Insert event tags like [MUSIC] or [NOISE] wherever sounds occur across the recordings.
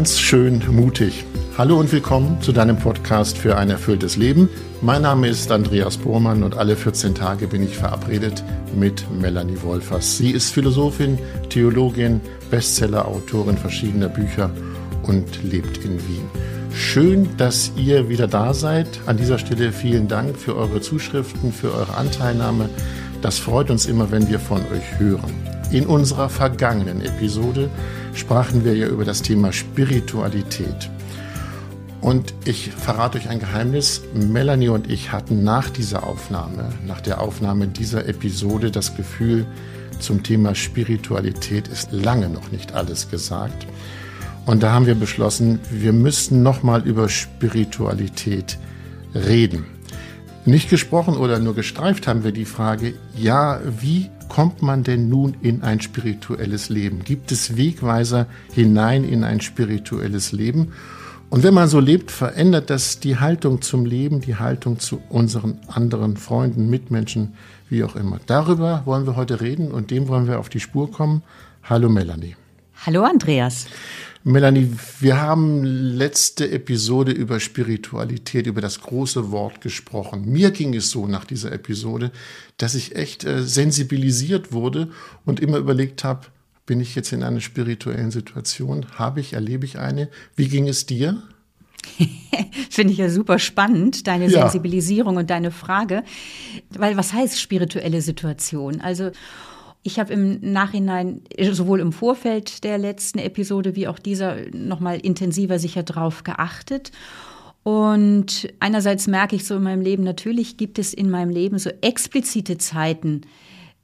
ganz schön mutig. Hallo und willkommen zu deinem Podcast für ein erfülltes Leben. Mein Name ist Andreas Bohrmann und alle 14 Tage bin ich verabredet mit Melanie Wolfers. Sie ist Philosophin, Theologin, Bestsellerautorin verschiedener Bücher und lebt in Wien. Schön, dass ihr wieder da seid. An dieser Stelle vielen Dank für eure Zuschriften, für eure Anteilnahme. Das freut uns immer, wenn wir von euch hören. In unserer vergangenen Episode sprachen wir ja über das Thema Spiritualität. Und ich verrate euch ein Geheimnis. Melanie und ich hatten nach dieser Aufnahme, nach der Aufnahme dieser Episode das Gefühl, zum Thema Spiritualität ist lange noch nicht alles gesagt. Und da haben wir beschlossen, wir müssen nochmal über Spiritualität reden. Nicht gesprochen oder nur gestreift haben wir die Frage, ja, wie kommt man denn nun in ein spirituelles Leben? Gibt es Wegweiser hinein in ein spirituelles Leben? Und wenn man so lebt, verändert das die Haltung zum Leben, die Haltung zu unseren anderen Freunden, Mitmenschen, wie auch immer. Darüber wollen wir heute reden und dem wollen wir auf die Spur kommen. Hallo Melanie. Hallo Andreas. Melanie, wir haben letzte Episode über Spiritualität, über das große Wort gesprochen. Mir ging es so nach dieser Episode, dass ich echt äh, sensibilisiert wurde und immer überlegt habe, bin ich jetzt in einer spirituellen Situation? Habe ich, erlebe ich eine? Wie ging es dir? [LAUGHS] Finde ich ja super spannend, deine ja. Sensibilisierung und deine Frage. Weil was heißt spirituelle Situation? Also ich habe im Nachhinein, sowohl im Vorfeld der letzten Episode wie auch dieser, nochmal intensiver sicher drauf geachtet. Und einerseits merke ich so in meinem Leben, natürlich gibt es in meinem Leben so explizite Zeiten,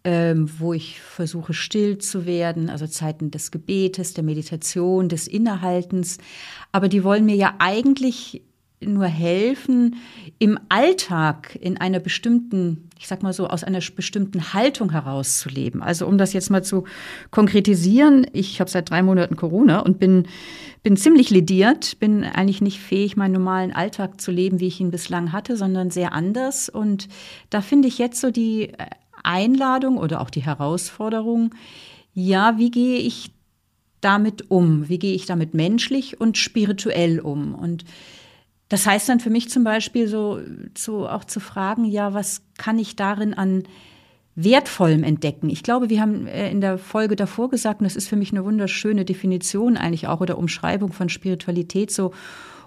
ähm, wo ich versuche still zu werden, also Zeiten des Gebetes, der Meditation, des Innehaltens. Aber die wollen mir ja eigentlich nur helfen, im Alltag in einer bestimmten, ich sag mal so, aus einer bestimmten Haltung herauszuleben. Also um das jetzt mal zu konkretisieren, ich habe seit drei Monaten Corona und bin, bin ziemlich lediert, bin eigentlich nicht fähig, meinen normalen Alltag zu leben, wie ich ihn bislang hatte, sondern sehr anders. Und da finde ich jetzt so die Einladung oder auch die Herausforderung, ja, wie gehe ich damit um? Wie gehe ich damit menschlich und spirituell um? Und das heißt dann für mich zum Beispiel so, so auch zu fragen, ja, was kann ich darin an Wertvollem entdecken? Ich glaube, wir haben äh, in der Folge davor gesagt, und das ist für mich eine wunderschöne Definition eigentlich auch oder Umschreibung von Spiritualität, so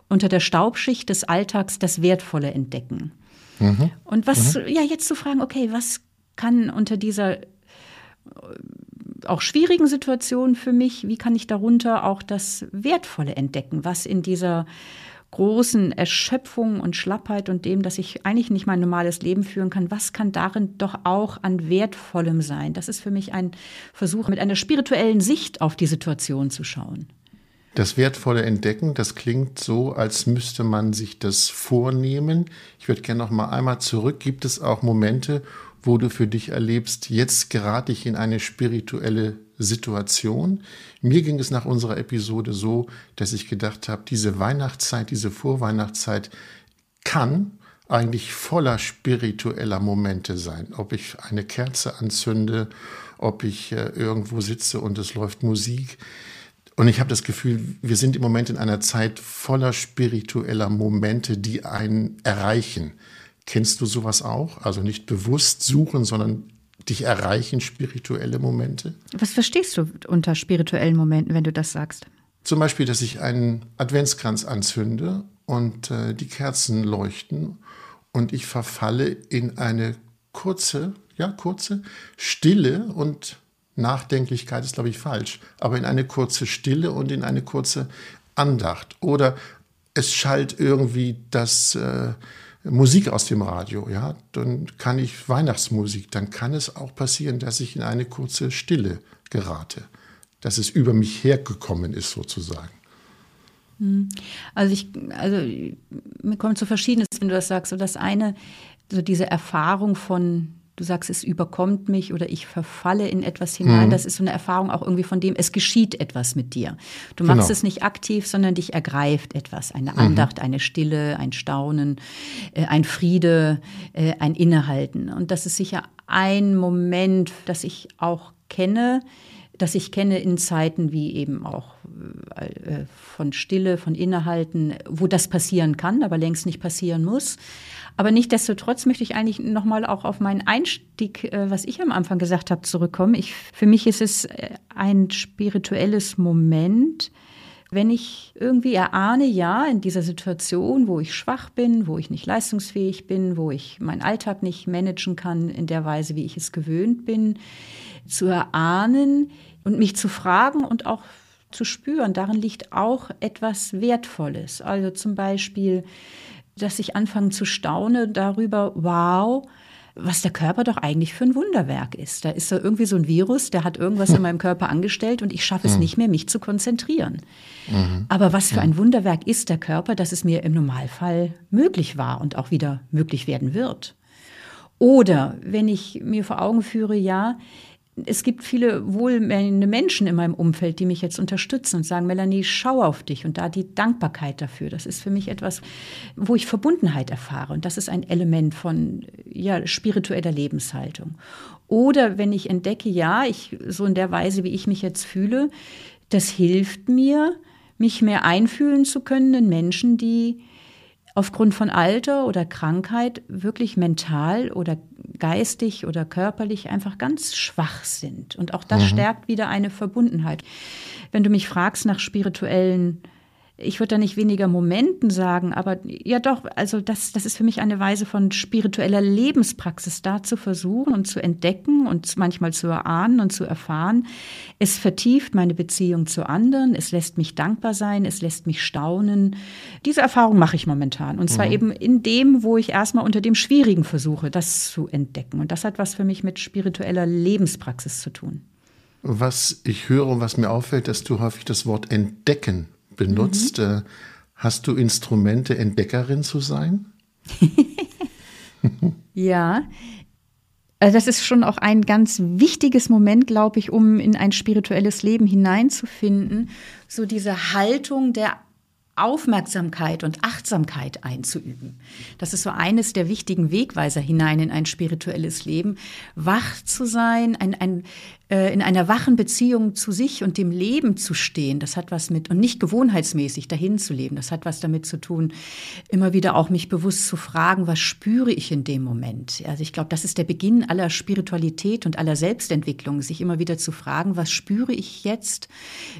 unter der Staubschicht des Alltags das Wertvolle entdecken. Mhm. Und was, mhm. ja, jetzt zu fragen, okay, was kann unter dieser äh, auch schwierigen Situation für mich, wie kann ich darunter auch das Wertvolle entdecken, was in dieser großen Erschöpfung und Schlappheit und dem, dass ich eigentlich nicht mein normales Leben führen kann, was kann darin doch auch an Wertvollem sein? Das ist für mich ein Versuch, mit einer spirituellen Sicht auf die Situation zu schauen. Das wertvolle Entdecken, das klingt so, als müsste man sich das vornehmen. Ich würde gerne noch mal einmal zurück. Gibt es auch Momente, wo du für dich erlebst, jetzt gerate ich in eine spirituelle Situation. Mir ging es nach unserer Episode so, dass ich gedacht habe, diese Weihnachtszeit, diese Vorweihnachtszeit kann eigentlich voller spiritueller Momente sein. Ob ich eine Kerze anzünde, ob ich äh, irgendwo sitze und es läuft Musik. Und ich habe das Gefühl, wir sind im Moment in einer Zeit voller spiritueller Momente, die einen erreichen. Kennst du sowas auch? Also nicht bewusst suchen, sondern dich erreichen spirituelle Momente? Was verstehst du unter spirituellen Momenten, wenn du das sagst? Zum Beispiel, dass ich einen Adventskranz anzünde und äh, die Kerzen leuchten und ich verfalle in eine kurze, ja, kurze Stille und Nachdenklichkeit ist, glaube ich, falsch, aber in eine kurze Stille und in eine kurze Andacht. Oder es schallt irgendwie das. Äh, Musik aus dem Radio, ja, dann kann ich Weihnachtsmusik, dann kann es auch passieren, dass ich in eine kurze Stille gerate, dass es über mich hergekommen ist sozusagen. Hm. Also ich, also mir kommt so verschiedenes, wenn du das sagst. So das eine, so diese Erfahrung von du sagst, es überkommt mich oder ich verfalle in etwas hinein. Mhm. Das ist so eine Erfahrung auch irgendwie von dem, es geschieht etwas mit dir. Du machst genau. es nicht aktiv, sondern dich ergreift etwas. Eine mhm. Andacht, mhm. eine Stille, ein Staunen, äh, ein Friede, äh, ein Innehalten. Und das ist sicher ein Moment, das ich auch kenne, das ich kenne in Zeiten wie eben auch äh, von Stille, von Innehalten, wo das passieren kann, aber längst nicht passieren muss. Aber nichtdestotrotz möchte ich eigentlich nochmal auch auf meinen Einstieg, äh, was ich am Anfang gesagt habe, zurückkommen. Ich, für mich ist es äh, ein spirituelles Moment, wenn ich irgendwie erahne, ja, in dieser Situation, wo ich schwach bin, wo ich nicht leistungsfähig bin, wo ich meinen Alltag nicht managen kann in der Weise, wie ich es gewöhnt bin, zu erahnen und mich zu fragen und auch zu spüren, darin liegt auch etwas Wertvolles. Also zum Beispiel, dass ich anfange zu staunen darüber, wow, was der Körper doch eigentlich für ein Wunderwerk ist. Da ist da irgendwie so ein Virus, der hat irgendwas in [LAUGHS] meinem Körper angestellt und ich schaffe es mhm. nicht mehr, mich zu konzentrieren. Mhm. Aber was für ein Wunderwerk ist der Körper, dass es mir im Normalfall möglich war und auch wieder möglich werden wird. Oder wenn ich mir vor Augen führe, ja, es gibt viele wohlmeinende Menschen in meinem Umfeld, die mich jetzt unterstützen und sagen, Melanie, schau auf dich und da die Dankbarkeit dafür. Das ist für mich etwas, wo ich Verbundenheit erfahre und das ist ein Element von ja, spiritueller Lebenshaltung. Oder wenn ich entdecke, ja, ich so in der Weise, wie ich mich jetzt fühle, das hilft mir, mich mehr einfühlen zu können in Menschen, die aufgrund von Alter oder Krankheit wirklich mental oder geistig oder körperlich einfach ganz schwach sind. Und auch das mhm. stärkt wieder eine Verbundenheit. Wenn du mich fragst nach spirituellen ich würde da nicht weniger Momenten sagen, aber ja doch, also das, das ist für mich eine Weise von spiritueller Lebenspraxis, da zu versuchen und zu entdecken und manchmal zu erahnen und zu erfahren. Es vertieft meine Beziehung zu anderen, es lässt mich dankbar sein, es lässt mich staunen. Diese Erfahrung mache ich momentan. Und zwar mhm. eben in dem, wo ich erstmal unter dem Schwierigen versuche, das zu entdecken. Und das hat was für mich mit spiritueller Lebenspraxis zu tun. Was ich höre und was mir auffällt, dass du häufig das Wort entdecken benutzt. Mhm. Äh, hast du Instrumente, Entdeckerin zu sein? [LAUGHS] ja. Also das ist schon auch ein ganz wichtiges Moment, glaube ich, um in ein spirituelles Leben hineinzufinden. So diese Haltung der Aufmerksamkeit und Achtsamkeit einzuüben. Das ist so eines der wichtigen Wegweiser hinein in ein spirituelles Leben. Wach zu sein, ein, ein, äh, in einer wachen Beziehung zu sich und dem Leben zu stehen. Das hat was mit, und nicht gewohnheitsmäßig dahin zu leben. Das hat was damit zu tun, immer wieder auch mich bewusst zu fragen, was spüre ich in dem Moment? Also ich glaube, das ist der Beginn aller Spiritualität und aller Selbstentwicklung, sich immer wieder zu fragen, was spüre ich jetzt?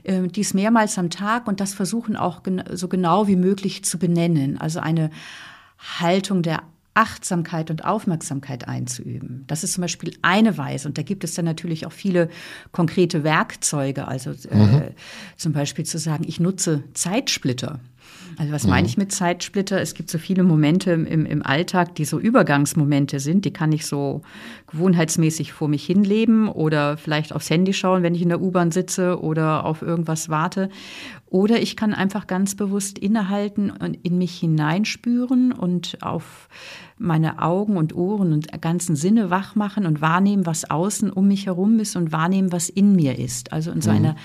Äh, dies mehrmals am Tag und das versuchen auch so genau wie möglich zu benennen. Also eine Haltung der Achtsamkeit und Aufmerksamkeit einzuüben. Das ist zum Beispiel eine Weise. Und da gibt es dann natürlich auch viele konkrete Werkzeuge. Also äh, mhm. zum Beispiel zu sagen, ich nutze Zeitsplitter. Also was meine mhm. ich mit Zeitsplitter? Es gibt so viele Momente im, im Alltag, die so Übergangsmomente sind. Die kann ich so gewohnheitsmäßig vor mich hinleben oder vielleicht aufs Handy schauen, wenn ich in der U-Bahn sitze oder auf irgendwas warte. Oder ich kann einfach ganz bewusst innehalten und in mich hineinspüren und auf meine Augen und Ohren und ganzen Sinne wach machen und wahrnehmen, was außen um mich herum ist und wahrnehmen, was in mir ist. Also in so mhm.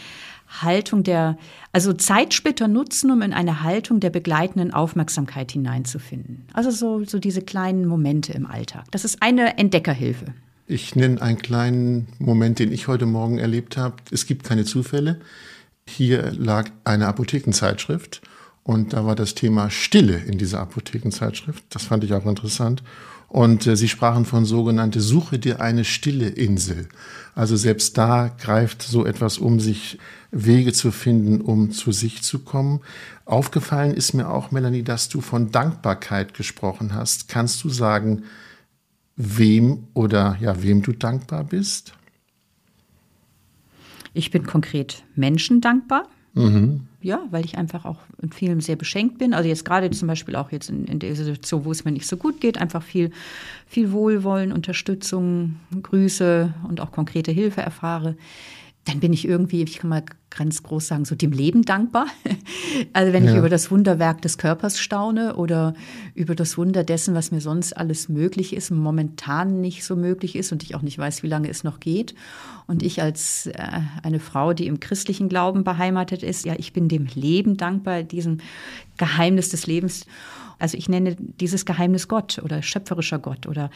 Haltung der, also Zeitsplitter nutzen, um in eine Haltung der begleitenden Aufmerksamkeit hineinzufinden. Also so, so diese kleinen Momente im Alltag. Das ist eine Entdeckerhilfe. Ich nenne einen kleinen Moment, den ich heute Morgen erlebt habe. Es gibt keine Zufälle. Hier lag eine Apothekenzeitschrift und da war das Thema Stille in dieser Apothekenzeitschrift. Das fand ich auch interessant. Und äh, sie sprachen von sogenannte Suche dir eine stille Insel. Also selbst da greift so etwas um sich Wege zu finden, um zu sich zu kommen. Aufgefallen ist mir auch, Melanie, dass du von Dankbarkeit gesprochen hast. Kannst du sagen, wem oder ja, wem du dankbar bist? Ich bin konkret Menschen dankbar. Mhm ja, weil ich einfach auch in vielem sehr beschenkt bin. Also jetzt gerade zum Beispiel auch jetzt in, in der Situation, wo es mir nicht so gut geht, einfach viel, viel Wohlwollen, Unterstützung, Grüße und auch konkrete Hilfe erfahre dann bin ich irgendwie, ich kann mal ganz groß sagen, so dem Leben dankbar. [LAUGHS] Also wenn ja. ich über das Wunderwerk des Körpers staune oder über das Wunder dessen, was mir sonst alles möglich ist, momentan nicht so möglich ist und ich auch nicht weiß, wie lange es noch geht. Und ich als äh, eine Frau, die im christlichen Glauben beheimatet ist, ja, ich bin dem Leben dankbar, diesem Geheimnis des Lebens. Also ich nenne dieses Geheimnis Gott oder schöpferischer Gott oder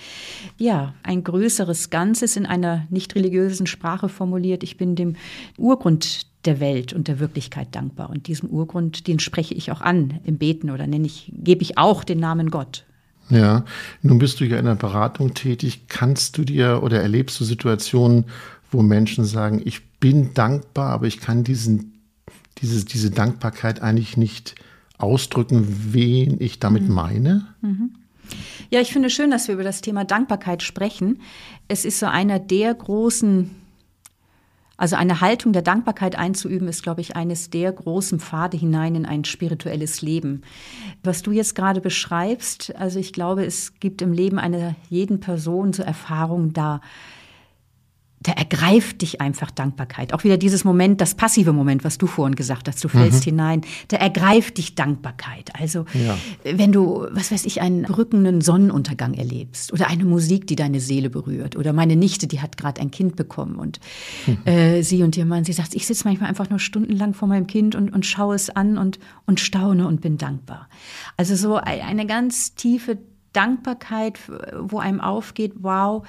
ja, ein größeres Ganzes in einer nicht religiösen Sprache formuliert. Ich bin dem Urgrund der Welt und der Wirklichkeit dankbar. Und diesem Urgrund, den spreche ich auch an im Beten oder nenne ich, gebe ich auch den Namen Gott. Ja, nun bist du ja in der Beratung tätig. Kannst du dir oder erlebst du Situationen, wo Menschen sagen, ich bin dankbar, aber ich kann diesen, dieses, diese Dankbarkeit eigentlich nicht ausdrücken, wen ich damit mhm. meine? Mhm. Ja, ich finde schön, dass wir über das Thema Dankbarkeit sprechen. Es ist so einer der großen also eine Haltung der Dankbarkeit einzuüben, ist, glaube ich, eines der großen Pfade hinein in ein spirituelles Leben. Was du jetzt gerade beschreibst, also ich glaube, es gibt im Leben einer jeden Person so Erfahrungen da, da ergreift dich einfach Dankbarkeit. Auch wieder dieses Moment, das passive Moment, was du vorhin gesagt hast, du fällst mhm. hinein, da ergreift dich Dankbarkeit. Also ja. wenn du, was weiß ich, einen rückenden Sonnenuntergang erlebst oder eine Musik, die deine Seele berührt oder meine Nichte, die hat gerade ein Kind bekommen und mhm. äh, sie und ihr Mann, sie sagt, ich sitze manchmal einfach nur stundenlang vor meinem Kind und, und schaue es an und, und staune und bin dankbar. Also so eine ganz tiefe Dankbarkeit, wo einem aufgeht, wow,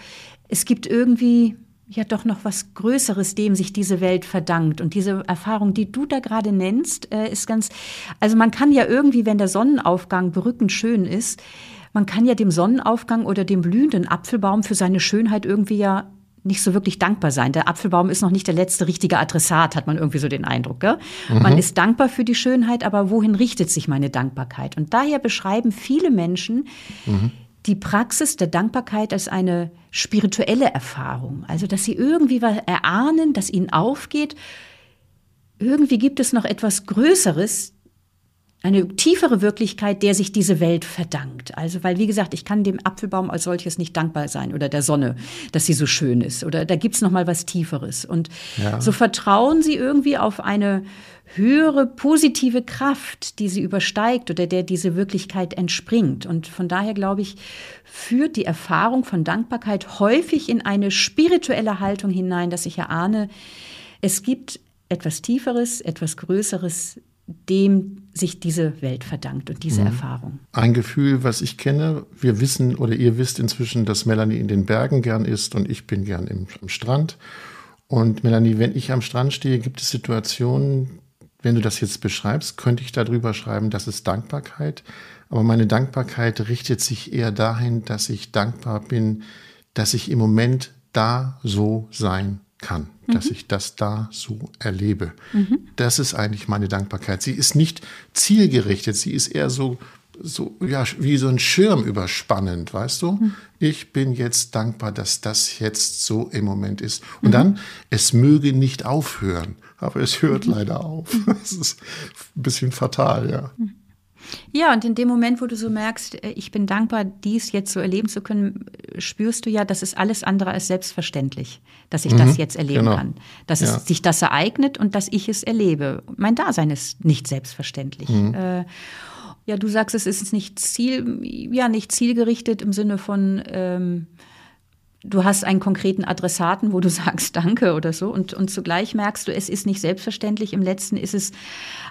es gibt irgendwie ja doch noch was Größeres, dem sich diese Welt verdankt. Und diese Erfahrung, die du da gerade nennst, äh, ist ganz, also man kann ja irgendwie, wenn der Sonnenaufgang berückend schön ist, man kann ja dem Sonnenaufgang oder dem blühenden Apfelbaum für seine Schönheit irgendwie ja nicht so wirklich dankbar sein. Der Apfelbaum ist noch nicht der letzte richtige Adressat, hat man irgendwie so den Eindruck. Gell? Mhm. Man ist dankbar für die Schönheit, aber wohin richtet sich meine Dankbarkeit? Und daher beschreiben viele Menschen mhm die Praxis der Dankbarkeit als eine spirituelle Erfahrung. Also, dass sie irgendwie erahnen, dass ihnen aufgeht, irgendwie gibt es noch etwas Größeres, eine tiefere Wirklichkeit, der sich diese Welt verdankt. Also, weil, wie gesagt, ich kann dem Apfelbaum als solches nicht dankbar sein oder der Sonne, dass sie so schön ist. Oder da gibt's noch mal was Tieferes. Und ja. so vertrauen sie irgendwie auf eine höhere positive Kraft, die sie übersteigt oder der diese Wirklichkeit entspringt. Und von daher glaube ich, führt die Erfahrung von Dankbarkeit häufig in eine spirituelle Haltung hinein, dass ich erahne, es gibt etwas Tieferes, etwas Größeres, dem sich diese Welt verdankt und diese mhm. Erfahrung. Ein Gefühl, was ich kenne, wir wissen oder ihr wisst inzwischen, dass Melanie in den Bergen gern ist und ich bin gern im, am Strand. Und Melanie, wenn ich am Strand stehe, gibt es Situationen, wenn du das jetzt beschreibst, könnte ich darüber schreiben, das ist Dankbarkeit. Aber meine Dankbarkeit richtet sich eher dahin, dass ich dankbar bin, dass ich im Moment da so sein kann, mhm. dass ich das da so erlebe. Mhm. Das ist eigentlich meine Dankbarkeit. Sie ist nicht zielgerichtet, sie ist eher so so ja wie so ein Schirm überspannend, weißt du? Mhm. Ich bin jetzt dankbar, dass das jetzt so im Moment ist. Und mhm. dann, es möge nicht aufhören, aber es hört mhm. leider auf. [LAUGHS] Das ist ein bisschen fatal, ja. Mhm. Ja, und in dem Moment, wo du so merkst, äh, ich bin dankbar, dies jetzt so erleben zu können, spürst du ja, das ist alles andere als selbstverständlich, dass ich mhm, das jetzt erleben genau. kann. Dass ja. es sich das ereignet und dass ich es erlebe. Mein Dasein ist nicht selbstverständlich. Mhm. Äh, ja, du sagst, es ist nicht ziel, ja, nicht zielgerichtet im Sinne von, ähm, du hast einen konkreten Adressaten, wo du [LAUGHS] sagst Danke oder so und, und zugleich merkst du, es ist nicht selbstverständlich. Im letzten ist es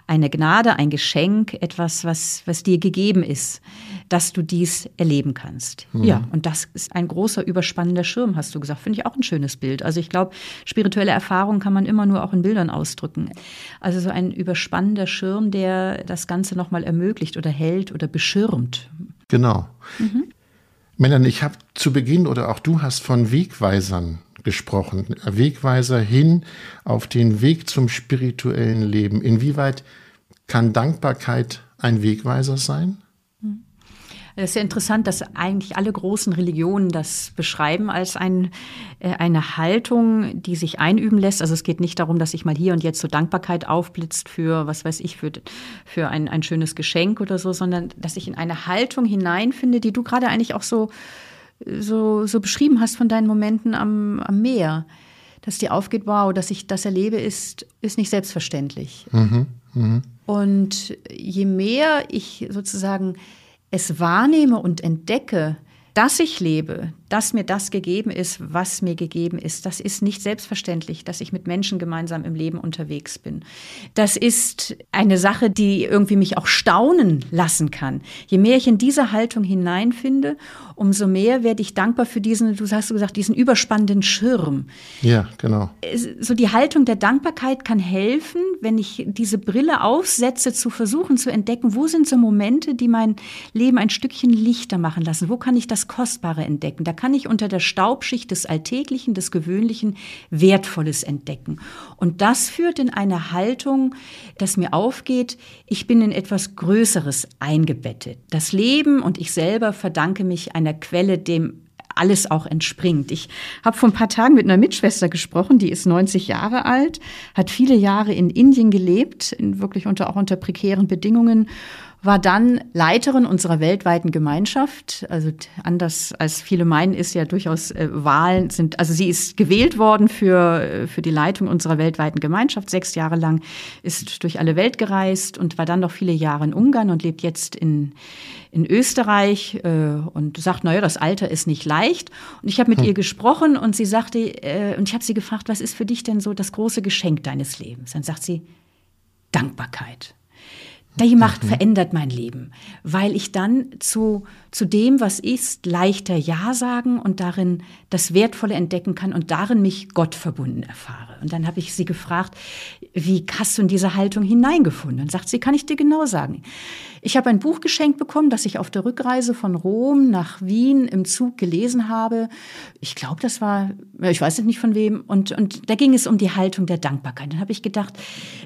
eine Gnade, ein Geschenk, etwas, was, was dir gegeben ist, dass du dies erleben kannst. Mhm. Ja, und das ist ein großer, überspannender Schirm, hast du gesagt. Finde ich auch ein schönes Bild. Also ich glaube, spirituelle Erfahrungen kann man immer nur auch in Bildern ausdrücken. Also so ein überspannender Schirm, der das Ganze nochmal ermöglicht oder hält oder beschirmt. Genau. Mhm. Melanie, ich habe zu Beginn oder auch du hast von Wegweisern gesprochen. Wegweiser hin auf den Weg zum spirituellen Leben. Inwieweit kann Dankbarkeit ein Wegweiser sein? Es ist ja interessant, dass eigentlich alle großen Religionen das beschreiben als ein, äh, eine Haltung, die sich einüben lässt. Also es geht nicht darum, dass sich mal hier und jetzt so Dankbarkeit aufblitzt für, was weiß ich, für, für ein, ein schönes Geschenk oder so, sondern dass ich in eine Haltung hineinfinde, die du gerade eigentlich auch so, so, so beschrieben hast von deinen Momenten am, am Meer. Dass dir aufgeht, wow, dass ich das erlebe, ist, ist nicht selbstverständlich. Mhm, mh. Und je mehr ich sozusagen es wahrnehme und entdecke, dass ich lebe, dass mir das gegeben ist, was mir gegeben ist. Das ist nicht selbstverständlich, dass ich mit Menschen gemeinsam im Leben unterwegs bin. Das ist eine Sache, die irgendwie mich auch staunen lassen kann. Je mehr ich in diese Haltung hineinfinde, umso mehr werde ich dankbar für diesen, du hast gesagt, diesen überspannenden Schirm. Ja, genau. So die Haltung der Dankbarkeit kann helfen, wenn ich diese Brille aufsetze, zu versuchen zu entdecken, wo sind so Momente, die mein Leben ein Stückchen lichter machen lassen? Wo kann ich das Kostbare entdecken? Da kann ich unter der Staubschicht des Alltäglichen, des Gewöhnlichen Wertvolles entdecken. Und das führt in eine Haltung, dass mir aufgeht, ich bin in etwas Größeres eingebettet. Das Leben und ich selber verdanke mich einer Quelle, dem alles auch entspringt. Ich habe vor ein paar Tagen mit einer Mitschwester gesprochen, die ist 90 Jahre alt, hat viele Jahre in Indien gelebt, in wirklich unter, auch unter prekären Bedingungen war dann Leiterin unserer weltweiten Gemeinschaft. Also anders als viele meinen, ist ja durchaus äh, Wahlen sind, also sie ist gewählt worden für, äh, für die Leitung unserer weltweiten Gemeinschaft. Sechs Jahre lang ist durch alle Welt gereist und war dann noch viele Jahre in Ungarn und lebt jetzt in, in Österreich äh, und sagt, naja, das Alter ist nicht leicht. Und ich habe mit hm. ihr gesprochen und sie sagte, äh, und ich habe sie gefragt, was ist für dich denn so das große Geschenk deines Lebens? Dann sagt sie, Dankbarkeit. Die Macht mhm. verändert mein Leben, weil ich dann zu, zu dem, was ist, leichter Ja sagen und darin das Wertvolle entdecken kann und darin mich Gott verbunden erfahre. Und dann habe ich sie gefragt, wie hast du in diese Haltung hineingefunden? Und sagt sie, kann ich dir genau sagen. Ich habe ein Buch geschenkt bekommen, das ich auf der Rückreise von Rom nach Wien im Zug gelesen habe. Ich glaube, das war, ich weiß nicht von wem. Und, und da ging es um die Haltung der Dankbarkeit. Dann habe ich gedacht,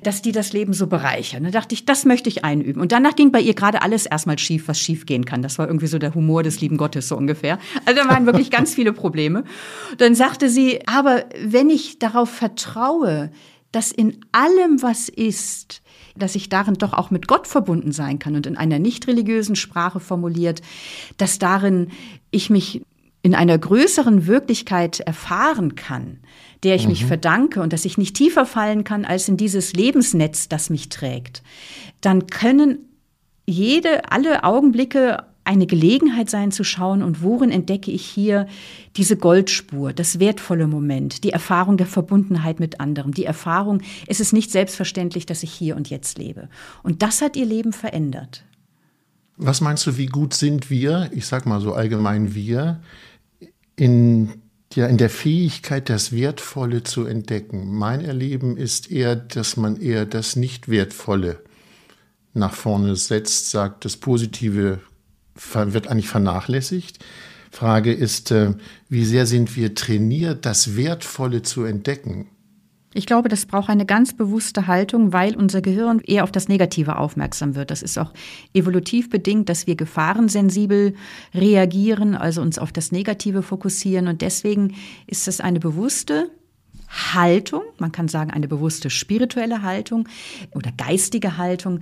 dass die das Leben so bereichern. Dann dachte ich, das möchte ich einüben. Und danach ging bei ihr gerade alles erstmal schief, was schief gehen kann. Das war irgendwie so der Humor des lieben Gottes so ungefähr. Also da waren wirklich ganz viele Probleme. Dann sagte sie, aber wenn ich darauf vertraue, dass in allem, was ist, dass ich darin doch auch mit Gott verbunden sein kann und in einer nicht religiösen Sprache formuliert, dass darin ich mich in einer größeren Wirklichkeit erfahren kann, der ich mhm. mich verdanke und dass ich nicht tiefer fallen kann als in dieses Lebensnetz, das mich trägt, dann können jede, alle Augenblicke eine Gelegenheit sein zu schauen und worin entdecke ich hier diese Goldspur, das wertvolle Moment, die Erfahrung der Verbundenheit mit anderen, die Erfahrung, es ist nicht selbstverständlich, dass ich hier und jetzt lebe. Und das hat ihr Leben verändert. Was meinst du, wie gut sind wir, ich sag mal so allgemein wir, in, ja, in der Fähigkeit, das Wertvolle zu entdecken? Mein Erleben ist eher, dass man eher das Nicht-Wertvolle nach vorne setzt, sagt, das Positive wird eigentlich vernachlässigt. Frage ist, äh, wie sehr sind wir trainiert, das Wertvolle zu entdecken? Ich glaube, das braucht eine ganz bewusste Haltung, weil unser Gehirn eher auf das Negative aufmerksam wird. Das ist auch evolutiv bedingt, dass wir gefahrensensibel reagieren, also uns auf das Negative fokussieren. Und deswegen ist es eine bewusste Haltung, man kann sagen eine bewusste spirituelle Haltung oder geistige Haltung,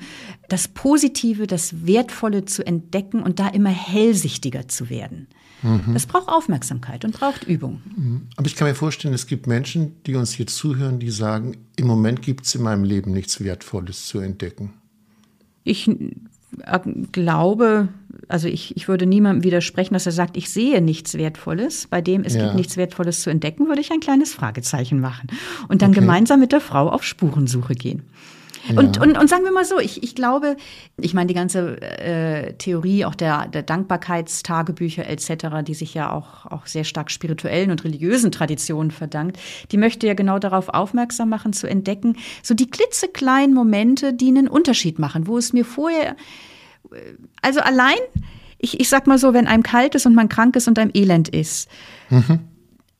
das Positive, das Wertvolle zu entdecken und da immer hellsichtiger zu werden. Mhm. Das braucht Aufmerksamkeit und braucht Übung. Mhm. Aber ich kann mir vorstellen, es gibt Menschen, die uns hier zuhören, die sagen, im Moment gibt es in meinem Leben nichts Wertvolles zu entdecken. Ich glaube, also ich, ich würde niemandem widersprechen, dass er sagt, ich sehe nichts Wertvolles. Bei dem es ja. gibt nichts Wertvolles zu entdecken, würde ich ein kleines Fragezeichen machen und dann okay. gemeinsam mit der Frau auf Spurensuche gehen. Ja. Und, und, und sagen wir mal so, ich, ich glaube, ich meine, die ganze äh, Theorie auch der, der Dankbarkeitstagebücher etc., die sich ja auch, auch sehr stark spirituellen und religiösen Traditionen verdankt, die möchte ja genau darauf aufmerksam machen, zu entdecken, so die klitzekleinen Momente, die einen Unterschied machen, wo es mir vorher also allein, ich, ich sag mal so, wenn einem kalt ist und man krank ist und einem elend ist, mhm.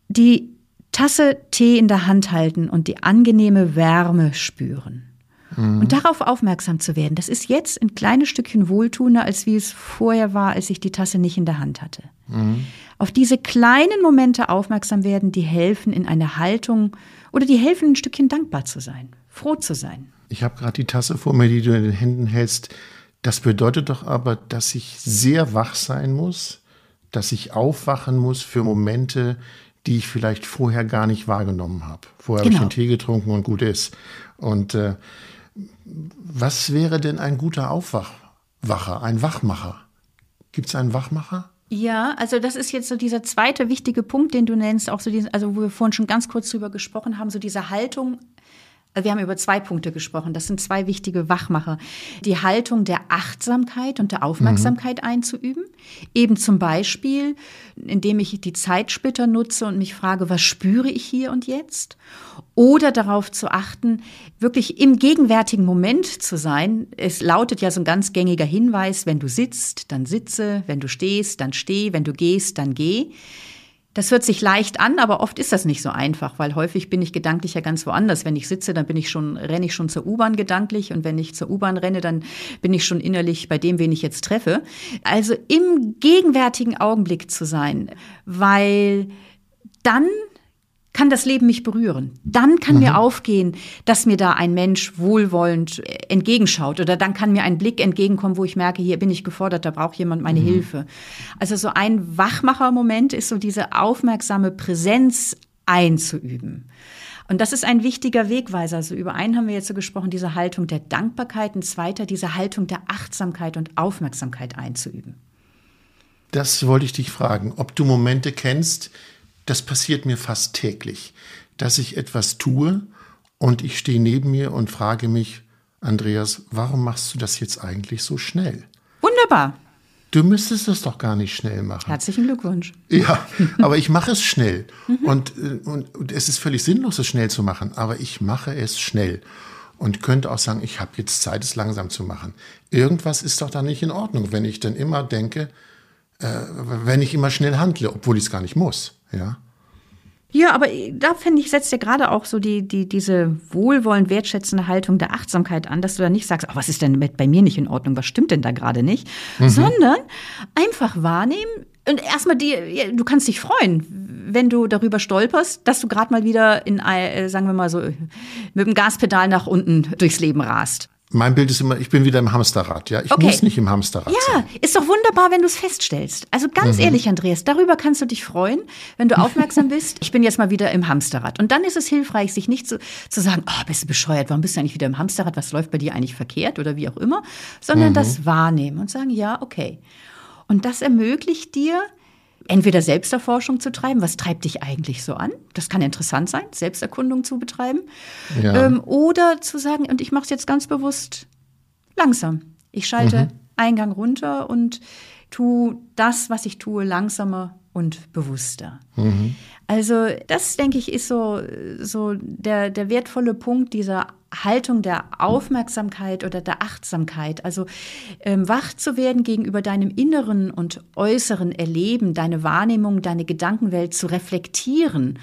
die Tasse Tee in der Hand halten und die angenehme Wärme spüren. Mhm. Und darauf aufmerksam zu werden, das ist jetzt ein kleines Stückchen wohltuender, als wie es vorher war, als ich die Tasse nicht in der Hand hatte. Mhm. Auf diese kleinen Momente aufmerksam werden, die helfen in eine Haltung oder die helfen ein Stückchen dankbar zu sein, froh zu sein. Ich habe gerade die Tasse vor mir, die du in den Händen hältst. Das bedeutet doch aber, dass ich sehr wach sein muss, dass ich aufwachen muss für Momente, die ich vielleicht vorher gar nicht wahrgenommen habe. Vorher genau. habe ich den Tee getrunken und gut ist. Und äh, was wäre denn ein guter Aufwacher, ein Wachmacher? Gibt es einen Wachmacher? Ja, also das ist jetzt so dieser zweite wichtige Punkt, den du nennst, auch so diesen, also wo wir vorhin schon ganz kurz drüber gesprochen haben, so diese Haltung wir haben über zwei Punkte gesprochen. Das sind zwei wichtige Wachmacher. Die Haltung der Achtsamkeit und der Aufmerksamkeit mhm. einzuüben. Eben zum Beispiel, indem ich die Zeitsplitter nutze und mich frage, was spüre ich hier und jetzt? Oder darauf zu achten, wirklich im gegenwärtigen Moment zu sein. Es lautet ja so ein ganz gängiger Hinweis, wenn du sitzt, dann sitze, wenn du stehst, dann steh, wenn du gehst, dann geh. Das hört sich leicht an, aber oft ist das nicht so einfach, weil häufig bin ich gedanklich ja ganz woanders. Wenn ich sitze, dann bin ich schon, renne ich schon zur U-Bahn gedanklich und wenn ich zur U-Bahn renne, dann bin ich schon innerlich bei dem, wen ich jetzt treffe. Also im gegenwärtigen Augenblick zu sein, weil dann kann das Leben mich berühren. Dann kann mhm. mir aufgehen, dass mir da ein Mensch wohlwollend äh, entgegenschaut oder dann kann mir ein Blick entgegenkommen, wo ich merke, hier bin ich gefordert, da braucht jemand meine mhm. Hilfe. Also so ein Wachmacher-Moment ist so diese aufmerksame Präsenz einzuüben. Und das ist ein wichtiger Wegweiser. Also über einen haben wir jetzt so gesprochen, diese Haltung der Dankbarkeit, ein zweiter, diese Haltung der Achtsamkeit und Aufmerksamkeit einzuüben. Das wollte ich dich fragen, ob du Momente kennst, das passiert mir fast täglich, dass ich etwas tue und ich stehe neben mir und frage mich, Andreas, warum machst du das jetzt eigentlich so schnell? Wunderbar. Du müsstest es doch gar nicht schnell machen. Herzlichen Glückwunsch. Ja, aber ich mache es schnell. Und, äh, und, und, es ist völlig sinnlos, es schnell zu machen, aber ich mache es schnell. Und könnte auch sagen, ich habe jetzt Zeit, es langsam zu machen. Irgendwas ist doch da nicht in Ordnung, wenn ich dann immer denke, äh, wenn ich immer schnell handle, obwohl ich es gar nicht muss. Ja. Ja, aber da finde ich, setzt ja gerade auch so die, die, diese wohlwollend wertschätzende Haltung der Achtsamkeit an, dass du da nicht sagst, oh, was ist denn mit, bei mir nicht in Ordnung, was stimmt denn da gerade nicht, mhm. sondern einfach wahrnehmen und erstmal die, ja, du kannst dich freuen, wenn du darüber stolperst, dass du gerade mal wieder in, äh, sagen wir mal so, mit dem Gaspedal nach unten durchs Leben rast. Mein Bild ist immer, ich bin wieder im Hamsterrad. Ja, ich okay. muss nicht im Hamsterrad ja, sein. Ja, ist doch wunderbar, wenn du es feststellst. Also ganz mhm. ehrlich, Andreas, darüber kannst du dich freuen, wenn du aufmerksam [LAUGHS] bist. Ich bin jetzt mal wieder im Hamsterrad. Und dann ist es hilfreich, sich nicht zu, zu sagen, oh, bist du bescheuert, warum bist du eigentlich wieder im Hamsterrad? Was läuft bei dir eigentlich verkehrt oder wie auch immer, sondern mhm. das wahrnehmen und sagen, ja, okay. Und das ermöglicht dir, entweder Selbsterforschung zu treiben, was treibt dich eigentlich so an? Das kann interessant sein, Selbsterkundung zu betreiben. Ja. Ähm, oder zu sagen, und ich mache es jetzt ganz bewusst langsam. Ich schalte mhm. Eingang runter und tue das, was ich tue, langsamer und bewusster. Mhm. Also das, denke ich, ist so, so der, der wertvolle Punkt dieser Haltung der Aufmerksamkeit oder der Achtsamkeit, also ähm, wach zu werden gegenüber deinem inneren und äußeren Erleben, deine Wahrnehmung, deine Gedankenwelt zu reflektieren,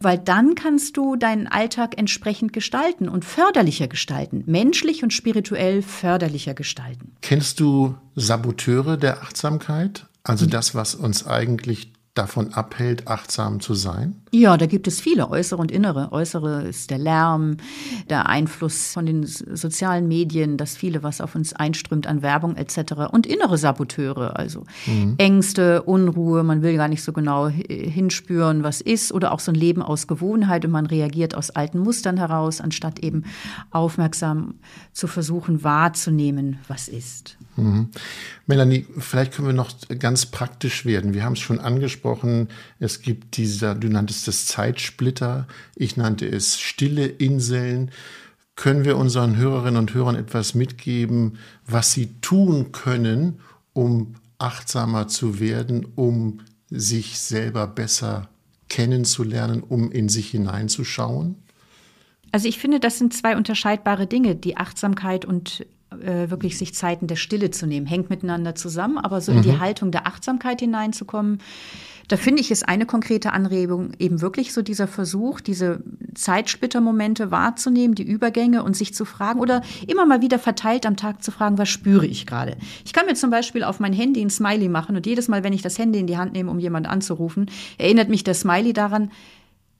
weil dann kannst du deinen Alltag entsprechend gestalten und förderlicher gestalten, menschlich und spirituell förderlicher gestalten. Kennst du Saboteure der Achtsamkeit? Also das, was uns eigentlich davon abhält, achtsam zu sein? Ja, da gibt es viele, äußere und innere. Äußere ist der Lärm, der Einfluss von den sozialen Medien, das viele, was auf uns einströmt an Werbung etc. Und innere Saboteure, also mhm. Ängste, Unruhe, man will gar nicht so genau hinspüren, was ist, oder auch so ein Leben aus Gewohnheit und man reagiert aus alten Mustern heraus, anstatt eben aufmerksam zu versuchen wahrzunehmen, was ist. Mhm. Melanie, vielleicht können wir noch ganz praktisch werden. Wir haben es schon angesprochen, es gibt dieser, du nanntest es Zeitsplitter, ich nannte es stille Inseln. Können wir unseren Hörerinnen und Hörern etwas mitgeben, was sie tun können, um achtsamer zu werden, um sich selber besser kennenzulernen, um in sich hineinzuschauen? Also ich finde, das sind zwei unterscheidbare Dinge, die Achtsamkeit und äh, wirklich sich Zeiten der Stille zu nehmen, hängt miteinander zusammen, aber so mhm. in die mhm. Haltung der Achtsamkeit hineinzukommen, da finde ich es eine konkrete Anregung, eben wirklich so dieser Versuch, diese Zeitsplittermomente wahrzunehmen, die Übergänge und sich zu fragen oder immer mal wieder verteilt am Tag zu fragen, was spüre ich gerade. Ich kann mir zum Beispiel auf mein Handy ein Smiley machen und jedes Mal, wenn ich das Handy in die Hand nehme, um jemanden anzurufen, erinnert mich der Smiley daran,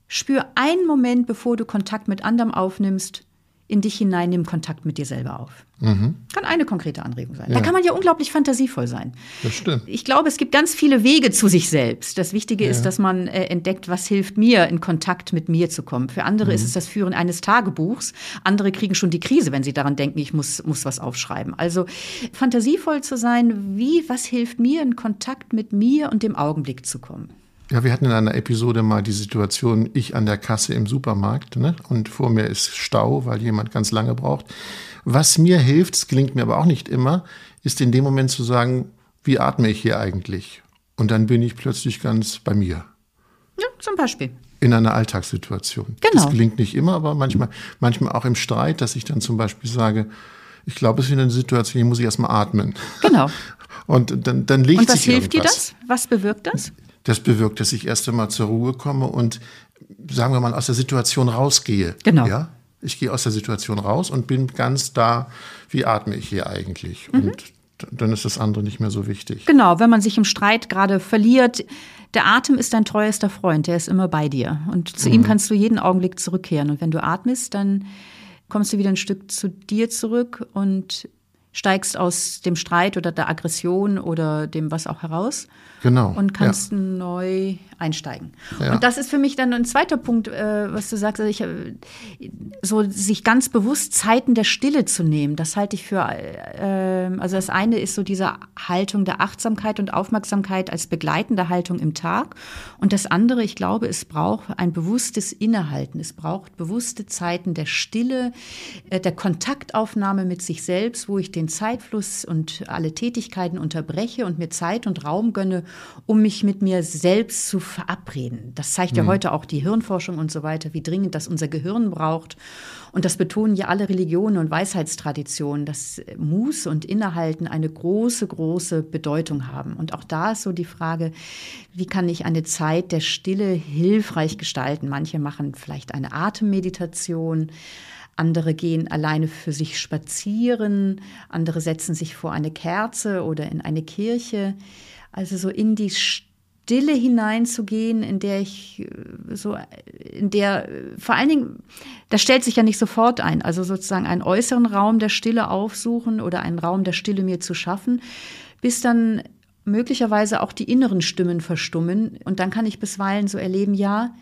spür einen Moment, bevor du Kontakt mit anderem aufnimmst, in dich hinein, nimm Kontakt mit dir selber auf. Mhm. Kann eine konkrete Anregung sein. Ja. Da kann man ja unglaublich fantasievoll sein. Das stimmt. Ich glaube, es gibt ganz viele Wege zu sich selbst. Das Wichtige ja. ist, dass man äh, entdeckt, was hilft mir, in Kontakt mit mir zu kommen. Für andere mhm. ist es das Führen eines Tagebuchs. Andere kriegen schon die Krise, wenn sie daran denken, ich muss, muss was aufschreiben. Also fantasievoll zu sein, wie, was hilft mir, in Kontakt mit mir und dem Augenblick zu kommen. Ja, wir hatten in einer Episode mal die Situation, ich an der Kasse im Supermarkt ne? und vor mir ist Stau, weil jemand ganz lange braucht. Was mir hilft, es gelingt mir aber auch nicht immer, ist in dem Moment zu sagen, wie atme ich hier eigentlich? Und dann bin ich plötzlich ganz bei mir. Ja, zum Beispiel. In einer Alltagssituation. Genau. Das gelingt nicht immer, aber manchmal, manchmal auch im Streit, dass ich dann zum Beispiel sage, ich glaube, es ist eine Situation, hier muss ich erstmal atmen. Genau. [LAUGHS] Und dann, dann legt sich Und was hilft irgendwas. dir das? Was bewirkt das? Das bewirkt, dass ich erst einmal zur Ruhe komme und, sagen wir mal, aus der Situation rausgehe. Genau. Ja? Ich gehe aus der Situation raus und bin ganz da, wie atme ich hier eigentlich? Mhm. Und dann ist das andere nicht mehr so wichtig. Genau, wenn man sich im Streit gerade verliert, der Atem ist dein treuester Freund, der ist immer bei dir. Und zu mhm. ihm kannst du jeden Augenblick zurückkehren. Und wenn du atmest, dann kommst du wieder ein Stück zu dir zurück und steigst aus dem Streit oder der Aggression oder dem was auch heraus. Genau. Und kannst ja. neu einsteigen. Ja. Und das ist für mich dann ein zweiter Punkt, äh, was du sagst, also ich, äh, so sich ganz bewusst Zeiten der Stille zu nehmen. Das halte ich für, äh, also das eine ist so diese Haltung der Achtsamkeit und Aufmerksamkeit als begleitende Haltung im Tag. Und das andere, ich glaube, es braucht ein bewusstes Innehalten. Es braucht bewusste Zeiten der Stille, äh, der Kontaktaufnahme mit sich selbst, wo ich den Zeitfluss und alle Tätigkeiten unterbreche und mir Zeit und Raum gönne, um mich mit mir selbst zu verabreden. Das zeigt ja mhm. heute auch die Hirnforschung und so weiter, wie dringend das unser Gehirn braucht. Und das betonen ja alle Religionen und Weisheitstraditionen, dass Muße und Innehalten eine große, große Bedeutung haben. Und auch da ist so die Frage, wie kann ich eine Zeit der Stille hilfreich gestalten? Manche machen vielleicht eine Atemmeditation. Andere gehen alleine für sich spazieren, andere setzen sich vor eine Kerze oder in eine Kirche. Also so in die Stille hineinzugehen, in der ich äh, so, in der vor allen Dingen, das stellt sich ja nicht sofort ein, also sozusagen einen äußeren Raum der Stille aufsuchen oder einen Raum der Stille mir zu schaffen, bis dann möglicherweise auch die inneren Stimmen verstummen. Und dann kann ich bisweilen so erleben, ja,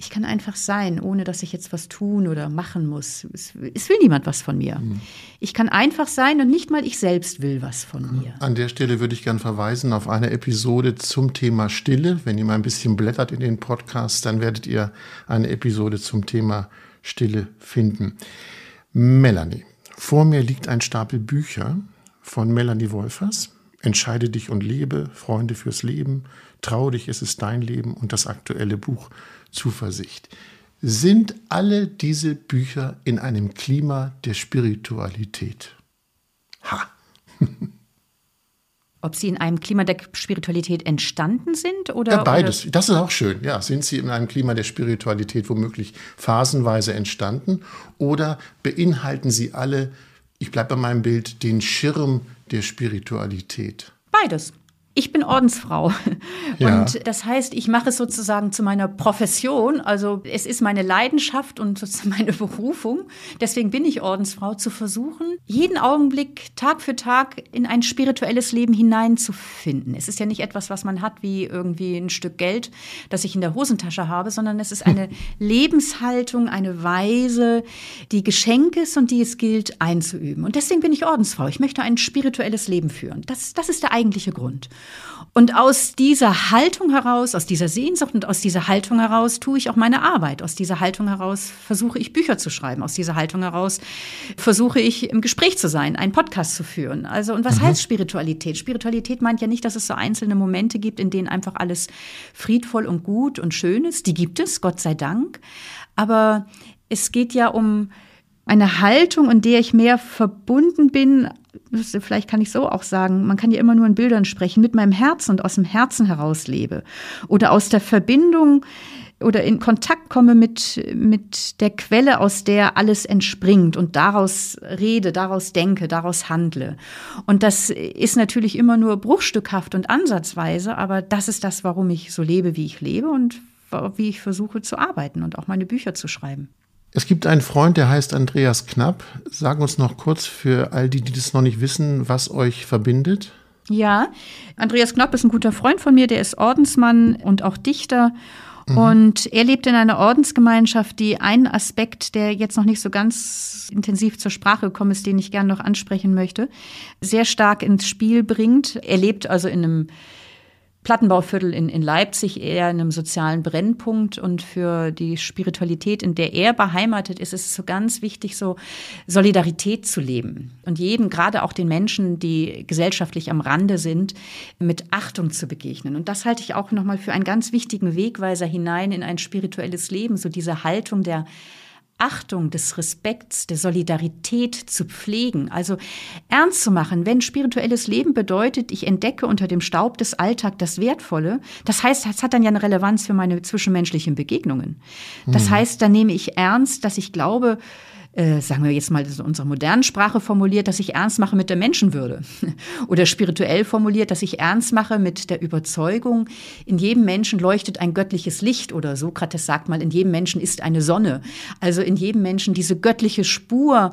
ich kann einfach sein, ohne dass ich jetzt was tun oder machen muss. Es, es will niemand was von mir. Mhm. Ich kann einfach sein und nicht mal ich selbst will was von mir. An der Stelle würde ich gerne verweisen auf eine Episode zum Thema Stille. Wenn ihr mal ein bisschen blättert in den Podcast, dann werdet ihr eine Episode zum Thema Stille finden. Melanie, vor mir liegt ein Stapel Bücher von Melanie Wolfers. Entscheide dich und lebe, Freunde fürs Leben, trau dich, es ist dein Leben und das aktuelle Buch Zuversicht. Sind alle diese Bücher in einem Klima der Spiritualität? Ha! [LAUGHS] Ob sie in einem Klima der Spiritualität entstanden sind oder? Ja, beides. Oder? Das ist auch schön. Ja, sind sie in einem Klima der Spiritualität womöglich phasenweise entstanden oder beinhalten sie alle, ich bleibe bei meinem Bild, den Schirm der Spiritualität? Beides. Ich bin Ordensfrau. Ja. Und das heißt, ich mache es sozusagen zu meiner Profession. Also es ist meine Leidenschaft und sozusagen [LAUGHS] meine Berufung. Deswegen bin ich Ordensfrau, zu versuchen, jeden Augenblick, Tag für Tag in ein spirituelles Leben hineinzufinden. Es ist ja nicht etwas, was man hat wie irgendwie ein Stück Geld, das ich in der Hosentasche habe, sondern es ist eine [LAUGHS] Lebenshaltung, eine Weise, die Geschenk ist und die es gilt einzuüben. Und deswegen bin ich Ordensfrau. Ich möchte ein spirituelles Leben führen. Das, das ist der eigentliche Grund. Und aus dieser Haltung heraus, aus dieser Sehnsucht und aus dieser Haltung heraus tue ich auch meine Arbeit. Aus dieser Haltung heraus versuche ich Bücher zu schreiben. Aus dieser Haltung heraus versuche ich im Gespräch zu sein, einen Podcast zu führen. Also, und was mhm. heißt Spiritualität? Spiritualität meint ja nicht, dass es so einzelne Momente gibt, in denen einfach alles friedvoll und gut und schön ist. Die gibt es, Gott sei Dank. Aber es geht ja um eine Haltung, in der ich mehr verbunden bin, vielleicht kann ich so auch sagen, man kann ja immer nur in Bildern sprechen, mit meinem Herzen und aus dem Herzen heraus lebe oder aus der Verbindung oder in Kontakt komme mit, mit der Quelle, aus der alles entspringt und daraus rede, daraus denke, daraus handle. Und das ist natürlich immer nur bruchstückhaft und ansatzweise, aber das ist das, warum ich so lebe, wie ich lebe und wie ich versuche zu arbeiten und auch meine Bücher zu schreiben. Es gibt einen Freund, der heißt Andreas Knapp. Sag uns noch kurz für all die, die das noch nicht wissen, was euch verbindet. Ja, Andreas Knapp ist ein guter Freund von mir, der ist Ordensmann und auch Dichter. Mhm. Und er lebt in einer Ordensgemeinschaft, die einen Aspekt, der jetzt noch nicht so ganz intensiv zur Sprache gekommen ist, den ich gerne noch ansprechen möchte, sehr stark ins Spiel bringt. Er lebt also in einem Plattenbauviertel in, in Leipzig eher in einem sozialen Brennpunkt und für die Spiritualität, in der er beheimatet ist, ist es so ganz wichtig, so Solidarität zu leben und jedem, gerade auch den Menschen, die gesellschaftlich am Rande sind, mit Achtung zu begegnen. Und das halte ich auch nochmal für einen ganz wichtigen Wegweiser hinein in ein spirituelles Leben, so diese Haltung der Achtung, des Respekts, der Solidarität zu pflegen, also ernst zu machen, wenn spirituelles Leben bedeutet, ich entdecke unter dem Staub des Alltags das Wertvolle, das heißt, das hat dann ja eine Relevanz für meine zwischenmenschlichen Begegnungen. Das mhm. heißt, dann nehme ich ernst, dass ich glaube, äh, sagen wir jetzt mal in unserer modernen Sprache formuliert, dass ich ernst mache mit der Menschenwürde. [LAUGHS] Oder spirituell formuliert, dass ich ernst mache mit der Überzeugung, in jedem Menschen leuchtet ein göttliches Licht oder Sokrates sagt mal, in jedem Menschen ist eine Sonne. Also in jedem Menschen diese göttliche Spur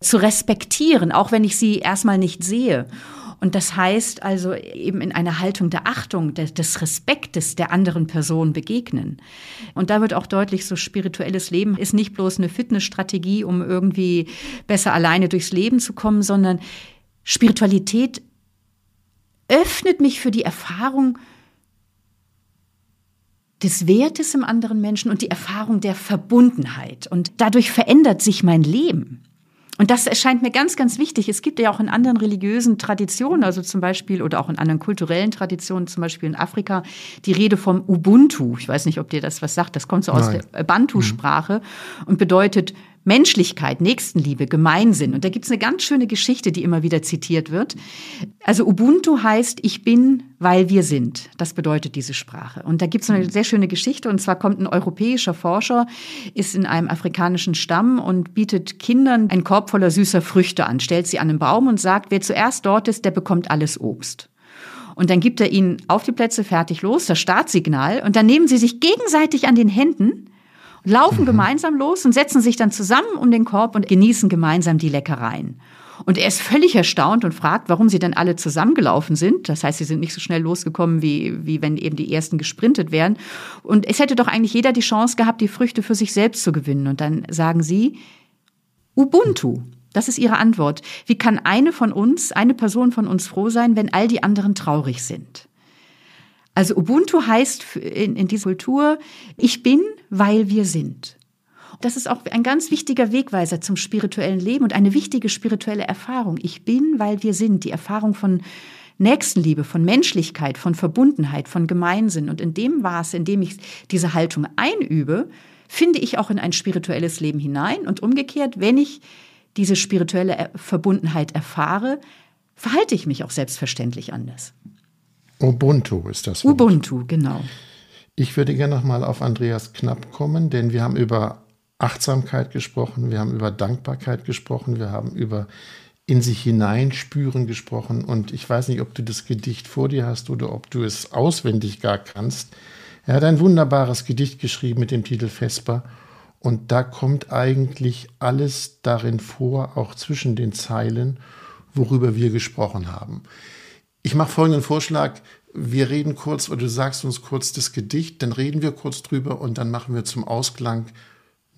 zu respektieren, auch wenn ich sie erstmal nicht sehe. Und das heißt also eben in einer Haltung der Achtung, des Respektes der anderen Person begegnen. Und da wird auch deutlich, so spirituelles Leben ist nicht bloß eine Fitnessstrategie, um irgendwie besser alleine durchs Leben zu kommen, sondern Spiritualität öffnet mich für die Erfahrung des Wertes im anderen Menschen und die Erfahrung der Verbundenheit. Und dadurch verändert sich mein Leben. Und das erscheint mir ganz, ganz wichtig. Es gibt ja auch in anderen religiösen Traditionen, also zum Beispiel, oder auch in anderen kulturellen Traditionen, zum Beispiel in Afrika, die Rede vom Ubuntu. Ich weiß nicht, ob dir das was sagt. Das kommt so aus Nein. der Bantu-Sprache mhm. und bedeutet Menschlichkeit, Nächstenliebe, Gemeinsinn. Und da gibt's eine ganz schöne Geschichte, die immer wieder zitiert wird. Also Ubuntu heißt, ich bin, weil wir sind. Das bedeutet diese Sprache. Und da gibt's eine sehr schöne Geschichte. Und zwar kommt ein europäischer Forscher, ist in einem afrikanischen Stamm und bietet Kindern einen Korb voller süßer Früchte an, stellt sie an einen Baum und sagt, wer zuerst dort ist, der bekommt alles Obst. Und dann gibt er ihnen auf die Plätze fertig los, das Startsignal. Und dann nehmen sie sich gegenseitig an den Händen laufen mhm. gemeinsam los und setzen sich dann zusammen um den Korb und genießen gemeinsam die Leckereien. Und er ist völlig erstaunt und fragt, warum sie denn alle zusammengelaufen sind. Das heißt, sie sind nicht so schnell losgekommen, wie, wie wenn eben die ersten gesprintet wären. Und es hätte doch eigentlich jeder die Chance gehabt, die Früchte für sich selbst zu gewinnen. Und dann sagen sie, Ubuntu. Das ist ihre Antwort. Wie kann eine von uns, eine Person von uns froh sein, wenn all die anderen traurig sind? Also Ubuntu heißt in, in dieser Kultur, ich bin, weil wir sind. Das ist auch ein ganz wichtiger Wegweiser zum spirituellen Leben und eine wichtige spirituelle Erfahrung. Ich bin, weil wir sind. Die Erfahrung von Nächstenliebe, von Menschlichkeit, von Verbundenheit, von Gemeinsinn. Und in dem Maße, in dem ich diese Haltung einübe, finde ich auch in ein spirituelles Leben hinein. Und umgekehrt, wenn ich diese spirituelle Verbundenheit erfahre, verhalte ich mich auch selbstverständlich anders. Ubuntu ist das. Wort. Ubuntu, genau. Ich würde gerne nochmal auf Andreas Knapp kommen, denn wir haben über Achtsamkeit gesprochen, wir haben über Dankbarkeit gesprochen, wir haben über in sich hineinspüren gesprochen und ich weiß nicht, ob du das Gedicht vor dir hast oder ob du es auswendig gar kannst. Er hat ein wunderbares Gedicht geschrieben mit dem Titel Vesper und da kommt eigentlich alles darin vor, auch zwischen den Zeilen, worüber wir gesprochen haben. Ich mache folgenden Vorschlag. Wir reden kurz oder du sagst uns kurz das Gedicht, dann reden wir kurz drüber und dann machen wir zum Ausklang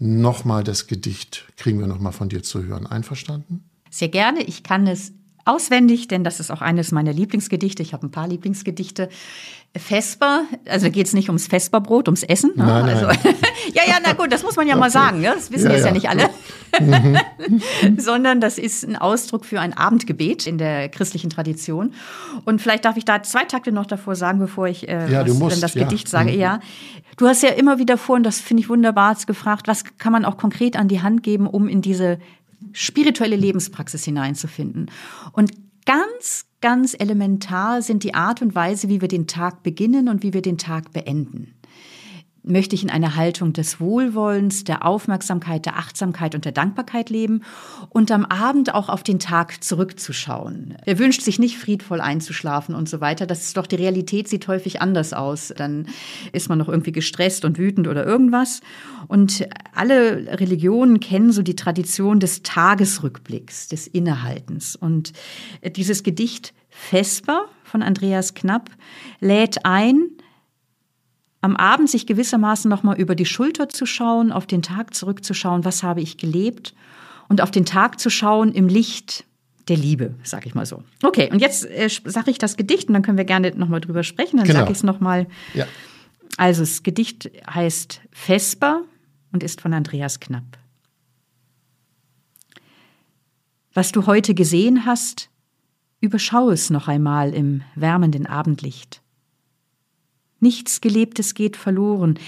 nochmal das Gedicht. Kriegen wir nochmal von dir zu hören. Einverstanden? Sehr gerne. Ich kann es auswendig, denn das ist auch eines meiner Lieblingsgedichte. Ich habe ein paar Lieblingsgedichte. Vesper, also geht es nicht ums Vesperbrot, ums Essen. Ne? Nein, also, nein. [LAUGHS] ja, ja, na gut, das muss man ja okay. mal sagen. Ne? Das wissen ja, jetzt ja, ja nicht alle. Mhm. [LAUGHS] Sondern das ist ein Ausdruck für ein Abendgebet in der christlichen Tradition. Und vielleicht darf ich da zwei Takte noch davor sagen, bevor ich äh, ja, was, musst, das Gedicht sage. Mhm. Ja, du hast ja immer wieder vor, und das finde ich wunderbar, gefragt, was kann man auch konkret an die Hand geben, um in diese spirituelle Lebenspraxis hineinzufinden. Und ganz, ganz elementar sind die Art und Weise, wie wir den Tag beginnen und wie wir den Tag beenden. Möchte ich in einer Haltung des Wohlwollens, der Aufmerksamkeit, der Achtsamkeit und der Dankbarkeit leben und am Abend auch auf den Tag zurückzuschauen. Er wünscht sich nicht friedvoll einzuschlafen und so weiter. Das ist doch die Realität sieht häufig anders aus. Dann ist man noch irgendwie gestresst und wütend oder irgendwas. Und alle Religionen kennen so die Tradition des Tagesrückblicks, des Innehaltens. Und dieses Gedicht Vesper von Andreas Knapp lädt ein, am Abend sich gewissermaßen nochmal über die Schulter zu schauen, auf den Tag zurückzuschauen, was habe ich gelebt und auf den Tag zu schauen im Licht der Liebe, sag ich mal so. Okay, und jetzt äh, sage ich das Gedicht und dann können wir gerne nochmal drüber sprechen. Dann genau. sage ich es nochmal. Ja. Also das Gedicht heißt Vesper und ist von Andreas Knapp. Was du heute gesehen hast, überschau es noch einmal im wärmenden Abendlicht. Nichts Gelebtes geht verloren.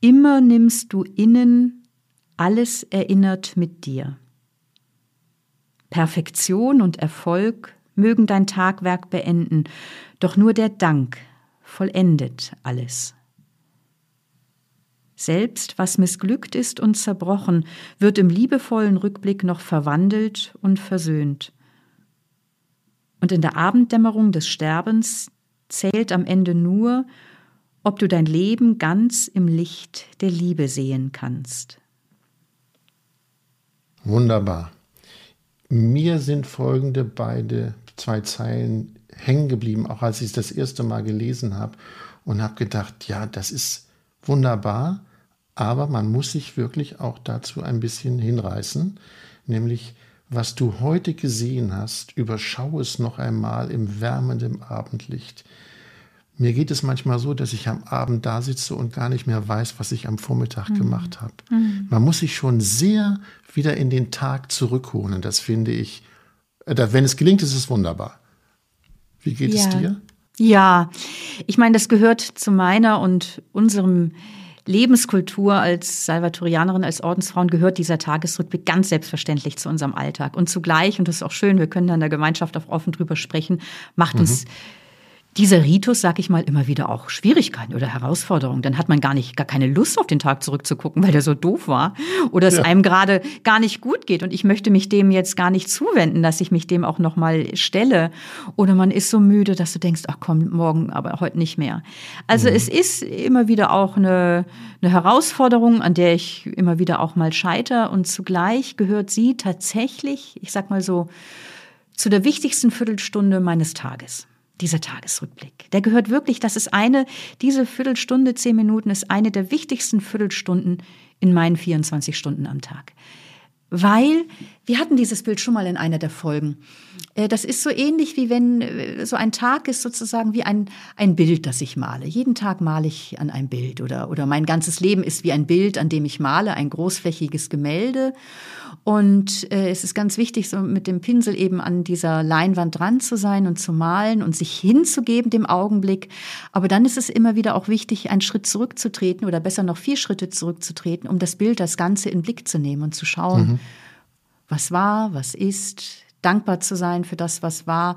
Immer nimmst du innen, alles erinnert mit dir. Perfektion und Erfolg mögen dein Tagwerk beenden, doch nur der Dank vollendet alles. Selbst was missglückt ist und zerbrochen, wird im liebevollen Rückblick noch verwandelt und versöhnt. Und in der Abenddämmerung des Sterbens zählt am Ende nur, ob du dein Leben ganz im Licht der Liebe sehen kannst. Wunderbar. Mir sind folgende beide zwei Zeilen hängen geblieben, auch als ich es das erste Mal gelesen habe und habe gedacht, ja, das ist wunderbar, aber man muss sich wirklich auch dazu ein bisschen hinreißen, nämlich was du heute gesehen hast, überschau es noch einmal im wärmenden Abendlicht. Mir geht es manchmal so, dass ich am Abend da sitze und gar nicht mehr weiß, was ich am Vormittag mhm. gemacht habe. Mhm. Man muss sich schon sehr wieder in den Tag zurückholen. Das finde ich, äh, wenn es gelingt, ist es wunderbar. Wie geht ja. es dir? Ja, ich meine, das gehört zu meiner und unserem Lebenskultur als Salvatorianerin, als Ordensfrauen gehört dieser Tagesrückblick ganz selbstverständlich zu unserem Alltag. Und zugleich, und das ist auch schön, wir können da in der Gemeinschaft auch offen drüber sprechen, macht uns mhm dieser Ritus, sag ich mal, immer wieder auch Schwierigkeiten oder Herausforderungen. Dann hat man gar nicht, gar keine Lust auf den Tag zurückzugucken, weil der so doof war oder es ja. einem gerade gar nicht gut geht. Und ich möchte mich dem jetzt gar nicht zuwenden, dass ich mich dem auch nochmal stelle. Oder man ist so müde, dass du denkst, ach komm, morgen, aber heute nicht mehr. Also mhm. es ist immer wieder auch eine, eine Herausforderung, an der ich immer wieder auch mal scheiter. Und zugleich gehört sie tatsächlich, ich sag mal so, zu der wichtigsten Viertelstunde meines Tages dieser Tagesrückblick. Der gehört wirklich, das ist eine, diese Viertelstunde, zehn Minuten ist eine der wichtigsten Viertelstunden in meinen 24 Stunden am Tag. Weil, wir hatten dieses Bild schon mal in einer der Folgen. Äh, das ist so ähnlich wie wenn äh, so ein Tag ist sozusagen wie ein, ein Bild, das ich male. Jeden Tag male ich an einem Bild oder, oder mein ganzes Leben ist wie ein Bild, an dem ich male, ein großflächiges Gemälde. Und äh, es ist ganz wichtig, so mit dem Pinsel eben an dieser Leinwand dran zu sein und zu malen und sich hinzugeben dem Augenblick. Aber dann ist es immer wieder auch wichtig, einen Schritt zurückzutreten oder besser noch vier Schritte zurückzutreten, um das Bild, das Ganze in Blick zu nehmen und zu schauen, mhm. Was war, was ist, dankbar zu sein für das, was war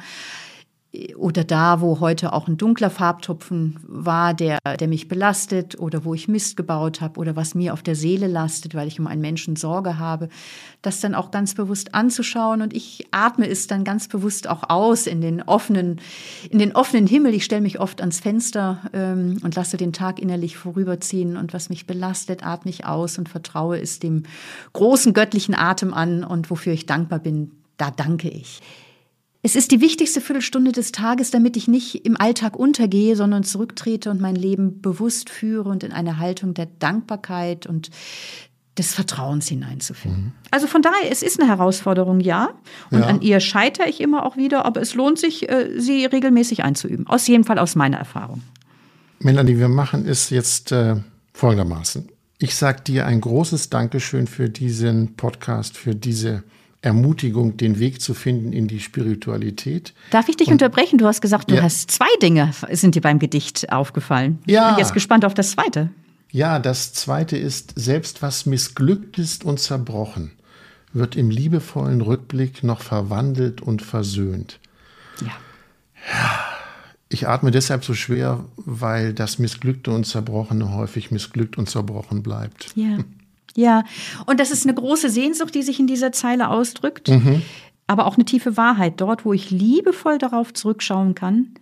oder da, wo heute auch ein dunkler Farbtupfen war, der, der mich belastet oder wo ich Mist gebaut habe oder was mir auf der Seele lastet, weil ich um einen Menschen Sorge habe, das dann auch ganz bewusst anzuschauen und ich atme es dann ganz bewusst auch aus in den offenen, in den offenen Himmel. Ich stelle mich oft ans Fenster ähm, und lasse den Tag innerlich vorüberziehen und was mich belastet, atme ich aus und vertraue es dem großen göttlichen Atem an und wofür ich dankbar bin, da danke ich. Es ist die wichtigste Viertelstunde des Tages, damit ich nicht im Alltag untergehe, sondern zurücktrete und mein Leben bewusst führe und in eine Haltung der Dankbarkeit und des Vertrauens hineinzufinden. Mhm. Also von daher, es ist eine Herausforderung, ja. Und ja. an ihr scheitere ich immer auch wieder, aber es lohnt sich, äh, sie regelmäßig einzuüben. Aus jedem Fall aus meiner Erfahrung. Melanie, wir machen es jetzt äh, folgendermaßen. Ich sage dir ein großes Dankeschön für diesen Podcast, für diese Ermutigung, den Weg zu finden in die Spiritualität. Darf ich dich Und, unterbrechen? Du hast gesagt, du ja. hast zwei Dinge, sind dir beim Gedicht aufgefallen. Ja. Ich bin jetzt gespannt auf das zweite. Ja, das zweite ist, selbst was missglückt ist und zerbrochen, wird im liebevollen Rückblick noch verwandelt und versöhnt. Ja. Ja. Ich atme deshalb so schwer, weil das Missglückte und Zerbrochene häufig missglückt und zerbrochen bleibt. Ja. [LAUGHS] Ja, und das ist eine große Sehnsucht, die sich in dieser Zeile ausdrückt, mhm. aber auch eine tiefe Wahrheit. Dort, wo ich liebevoll darauf zurückschauen kann,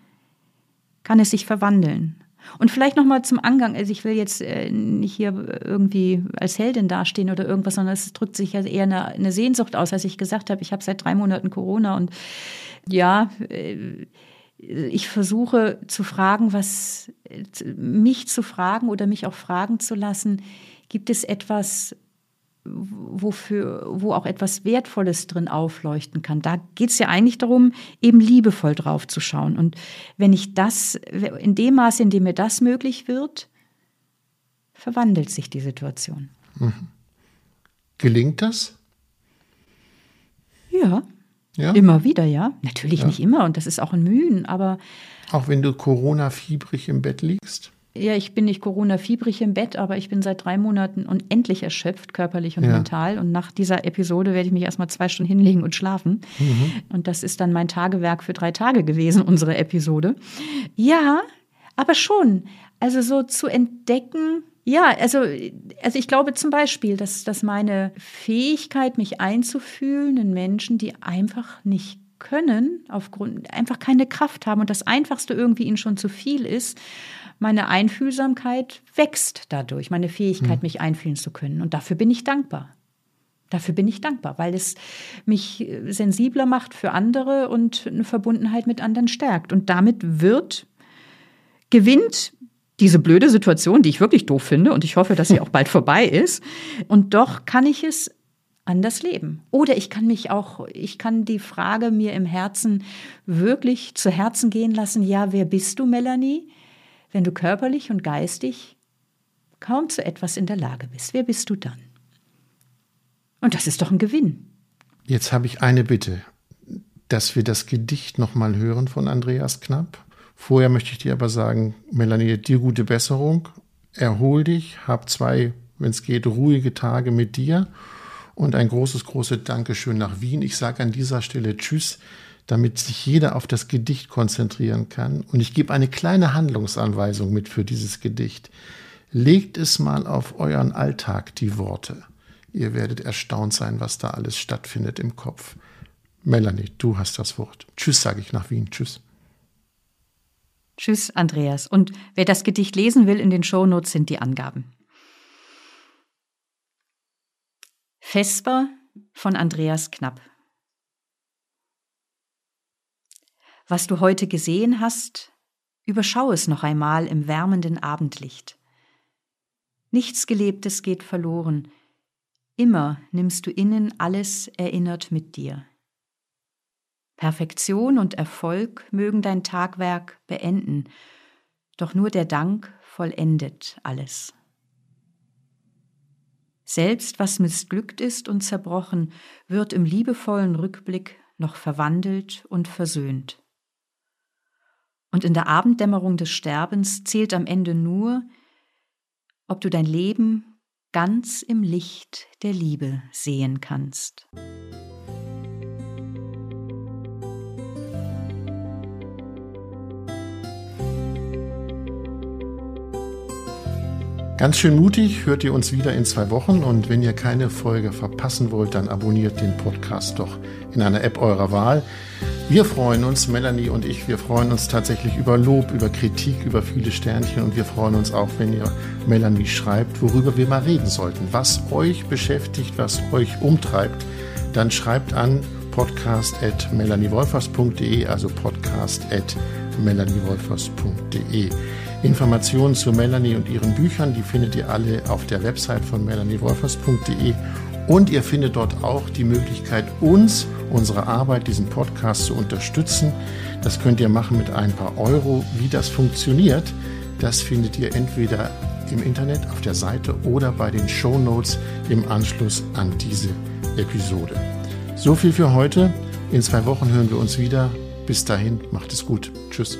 kann es sich verwandeln. Und vielleicht noch mal zum Angang. Also ich will jetzt äh, nicht hier irgendwie als Heldin dastehen oder irgendwas, sondern es drückt sich ja eher eine, eine Sehnsucht aus, als ich gesagt habe, ich habe seit drei Monaten Corona und ja, äh, ich versuche zu fragen, was mich zu fragen oder mich auch fragen zu lassen, gibt es etwas, wofür, wo auch etwas Wertvolles drin aufleuchten kann. Da geht es ja eigentlich darum, eben liebevoll drauf zu schauen. Und wenn ich das, in dem Maße, in dem mir das möglich wird, verwandelt sich die Situation. Mhm. Gelingt das? Ja. ja. Immer wieder, ja. Natürlich ja. nicht immer und das ist auch ein Mühen, aber. Auch wenn du Corona-fiebrig im Bett liegst? Ja, ich bin nicht Corona-fiebrig im Bett, aber ich bin seit drei Monaten unendlich erschöpft, körperlich und ja. mental. Und nach dieser Episode werde ich mich erstmal zwei Stunden hinlegen und schlafen. Mhm. Und das ist dann mein Tagewerk für drei Tage gewesen, unsere Episode. Ja, aber schon. Also so zu entdecken, ja, also, also ich glaube zum Beispiel, dass, dass meine Fähigkeit, mich einzufühlen in Menschen, die einfach nicht können, aufgrund, einfach keine Kraft haben und das Einfachste irgendwie ihnen schon zu viel ist, meine Einfühlsamkeit wächst dadurch, meine Fähigkeit, mhm. mich einfühlen zu können. Und dafür bin ich dankbar. Dafür bin ich dankbar, weil es mich äh, sensibler macht für andere und eine Verbundenheit mit anderen stärkt. Und damit wird, gewinnt diese blöde Situation, die ich wirklich doof finde, und ich hoffe, dass sie [LAUGHS] auch bald vorbei ist. Und doch kann ich es anders leben. Oder ich kann mich auch, ich kann die Frage mir im Herzen wirklich zu Herzen gehen lassen, ja, wer bist du, Melanie? Wenn du körperlich und geistig kaum zu etwas in der Lage bist. Wer bist du dann? Und das ist doch ein Gewinn. Jetzt habe ich eine Bitte, dass wir das Gedicht nochmal hören von Andreas Knapp. Vorher möchte ich dir aber sagen, Melanie, dir gute Besserung. Erhol dich, hab zwei, wenn es geht, ruhige Tage mit dir und ein großes, großes Dankeschön nach Wien. Ich sage an dieser Stelle Tschüss damit sich jeder auf das Gedicht konzentrieren kann. Und ich gebe eine kleine Handlungsanweisung mit für dieses Gedicht. Legt es mal auf euren Alltag, die Worte. Ihr werdet erstaunt sein, was da alles stattfindet im Kopf. Melanie, du hast das Wort. Tschüss, sage ich nach Wien. Tschüss. Tschüss, Andreas. Und wer das Gedicht lesen will, in den Shownotes sind die Angaben. Vesper von Andreas Knapp. Was du heute gesehen hast, überschau es noch einmal im wärmenden Abendlicht. Nichts Gelebtes geht verloren, immer nimmst du innen alles erinnert mit dir. Perfektion und Erfolg mögen dein Tagwerk beenden, doch nur der Dank vollendet alles. Selbst was missglückt ist und zerbrochen, wird im liebevollen Rückblick noch verwandelt und versöhnt. Und in der Abenddämmerung des Sterbens zählt am Ende nur, ob du dein Leben ganz im Licht der Liebe sehen kannst. Ganz schön mutig hört ihr uns wieder in zwei Wochen und wenn ihr keine Folge verpassen wollt, dann abonniert den Podcast doch in einer App eurer Wahl. Wir freuen uns, Melanie und ich, wir freuen uns tatsächlich über Lob, über Kritik, über viele Sternchen und wir freuen uns auch, wenn ihr Melanie schreibt, worüber wir mal reden sollten, was euch beschäftigt, was euch umtreibt. Dann schreibt an podcast.melaniewolfers.de, also podcast.melaniewolfers.de. Informationen zu Melanie und ihren Büchern, die findet ihr alle auf der Website von melaniewolfers.de und ihr findet dort auch die Möglichkeit, uns, unsere Arbeit, diesen Podcast zu unterstützen. Das könnt ihr machen mit ein paar Euro. Wie das funktioniert, das findet ihr entweder im Internet auf der Seite oder bei den Show Notes im Anschluss an diese Episode. So viel für heute. In zwei Wochen hören wir uns wieder. Bis dahin, macht es gut. Tschüss.